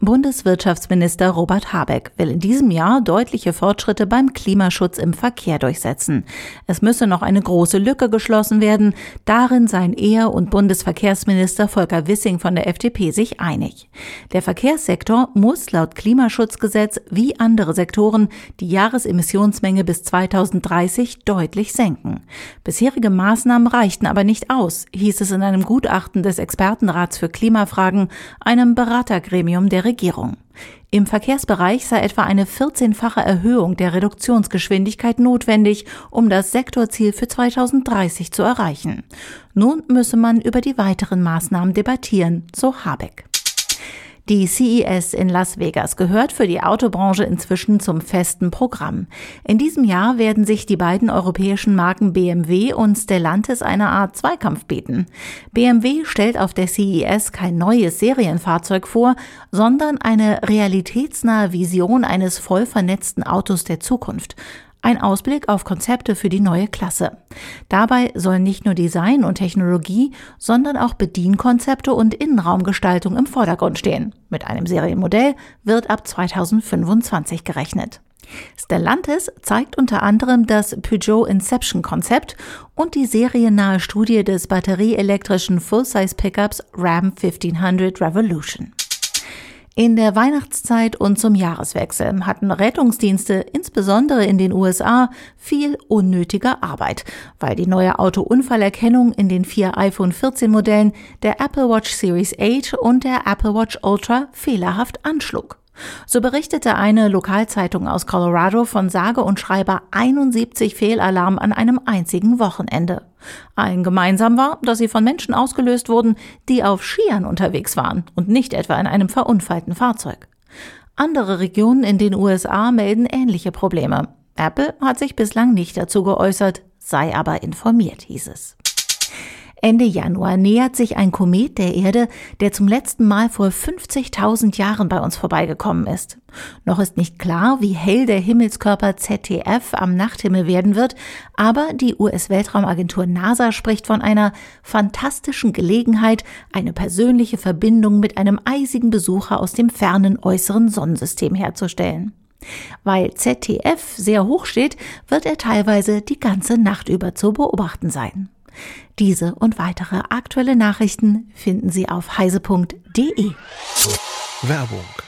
Bundeswirtschaftsminister Robert Habeck will in diesem Jahr deutliche Fortschritte beim Klimaschutz im Verkehr durchsetzen. Es müsse noch eine große Lücke geschlossen werden. Darin seien er und Bundesverkehrsminister Volker Wissing von der FDP sich einig. Der Verkehrssektor muss laut Klimaschutzgesetz wie andere Sektoren die Jahresemissionsmenge bis 2030 deutlich senken. Bisherige Maßnahmen reichten aber nicht aus, hieß es in einem Gutachten des Expertenrats für Klimafragen, einem Beratergremium der Regierung. Im Verkehrsbereich sei etwa eine 14-fache Erhöhung der Reduktionsgeschwindigkeit notwendig, um das Sektorziel für 2030 zu erreichen. Nun müsse man über die weiteren Maßnahmen debattieren, so Habeck. Die CES in Las Vegas gehört für die Autobranche inzwischen zum festen Programm. In diesem Jahr werden sich die beiden europäischen Marken BMW und Stellantis eine Art Zweikampf bieten. BMW stellt auf der CES kein neues Serienfahrzeug vor, sondern eine realitätsnahe Vision eines voll vernetzten Autos der Zukunft. Ein Ausblick auf Konzepte für die neue Klasse. Dabei sollen nicht nur Design und Technologie, sondern auch Bedienkonzepte und Innenraumgestaltung im Vordergrund stehen. Mit einem Serienmodell wird ab 2025 gerechnet. Stellantis zeigt unter anderem das Peugeot Inception Konzept und die seriennahe Studie des batterieelektrischen Full-Size Pickups Ram 1500 Revolution. In der Weihnachtszeit und zum Jahreswechsel hatten Rettungsdienste insbesondere in den USA viel unnötige Arbeit, weil die neue Autounfallerkennung in den vier iPhone 14 Modellen der Apple Watch Series 8 und der Apple Watch Ultra fehlerhaft anschlug. So berichtete eine Lokalzeitung aus Colorado von sage und schreibe 71 Fehlalarmen an einem einzigen Wochenende. Allen gemeinsam war, dass sie von Menschen ausgelöst wurden, die auf Skiern unterwegs waren und nicht etwa in einem verunfallten Fahrzeug. Andere Regionen in den USA melden ähnliche Probleme. Apple hat sich bislang nicht dazu geäußert, sei aber informiert, hieß es. Ende Januar nähert sich ein Komet der Erde, der zum letzten Mal vor 50.000 Jahren bei uns vorbeigekommen ist. Noch ist nicht klar, wie hell der Himmelskörper ZTF am Nachthimmel werden wird, aber die US-Weltraumagentur NASA spricht von einer fantastischen Gelegenheit, eine persönliche Verbindung mit einem eisigen Besucher aus dem fernen äußeren Sonnensystem herzustellen. Weil ZTF sehr hoch steht, wird er teilweise die ganze Nacht über zu beobachten sein. Diese und weitere aktuelle Nachrichten finden Sie auf heise.de. Werbung